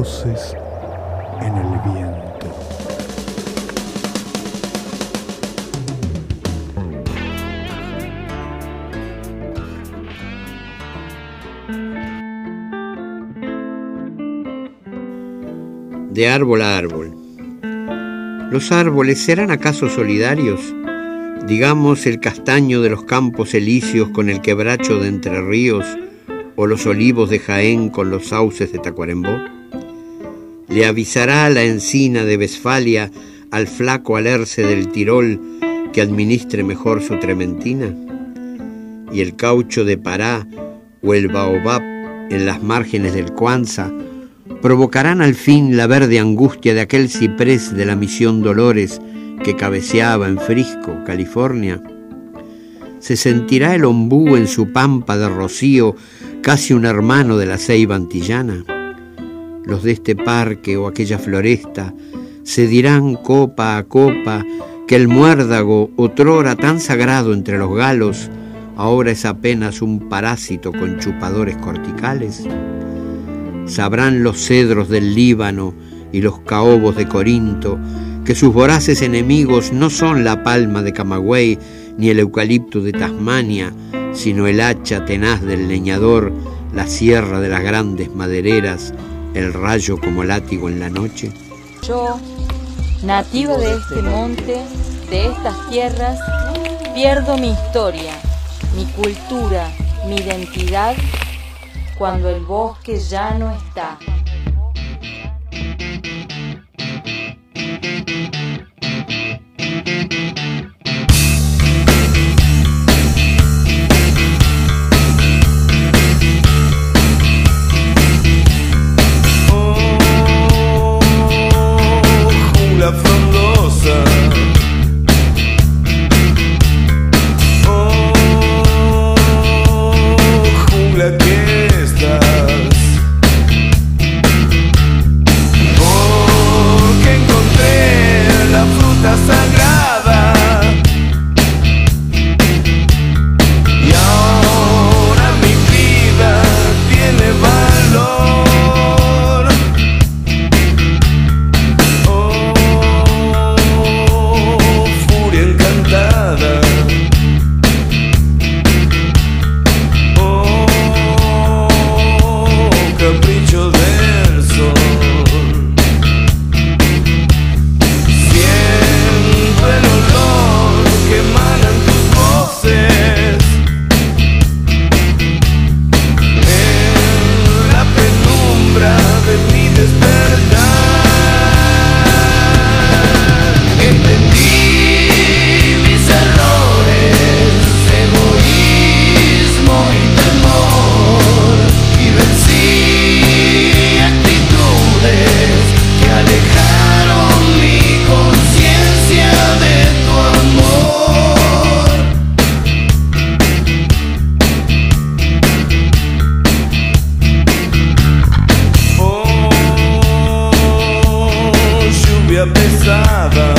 en el viento. De árbol a árbol. ¿Los árboles serán acaso solidarios? Digamos el castaño de los campos elíseos con el quebracho de Entre Ríos o los olivos de Jaén con los sauces de Tacuarembó? ¿Le avisará la encina de Westfalia al flaco alerce del Tirol que administre mejor su trementina? ¿Y el caucho de Pará o el baobab en las márgenes del Cuanza provocarán al fin la verde angustia de aquel ciprés de la misión Dolores que cabeceaba en Frisco, California? ¿Se sentirá el ombú en su pampa de rocío, casi un hermano de la ceiba antillana? Los de este parque o aquella floresta se dirán copa a copa que el muérdago, otrora tan sagrado entre los galos, ahora es apenas un parásito con chupadores corticales. Sabrán los cedros del Líbano y los caobos de Corinto que sus voraces enemigos no son la palma de Camagüey ni el eucalipto de Tasmania, sino el hacha tenaz del leñador, la sierra de las grandes madereras, el rayo como látigo en la noche? Yo, nativo de este monte, de estas tierras, pierdo mi historia, mi cultura, mi identidad, cuando el bosque ya no está. pensava.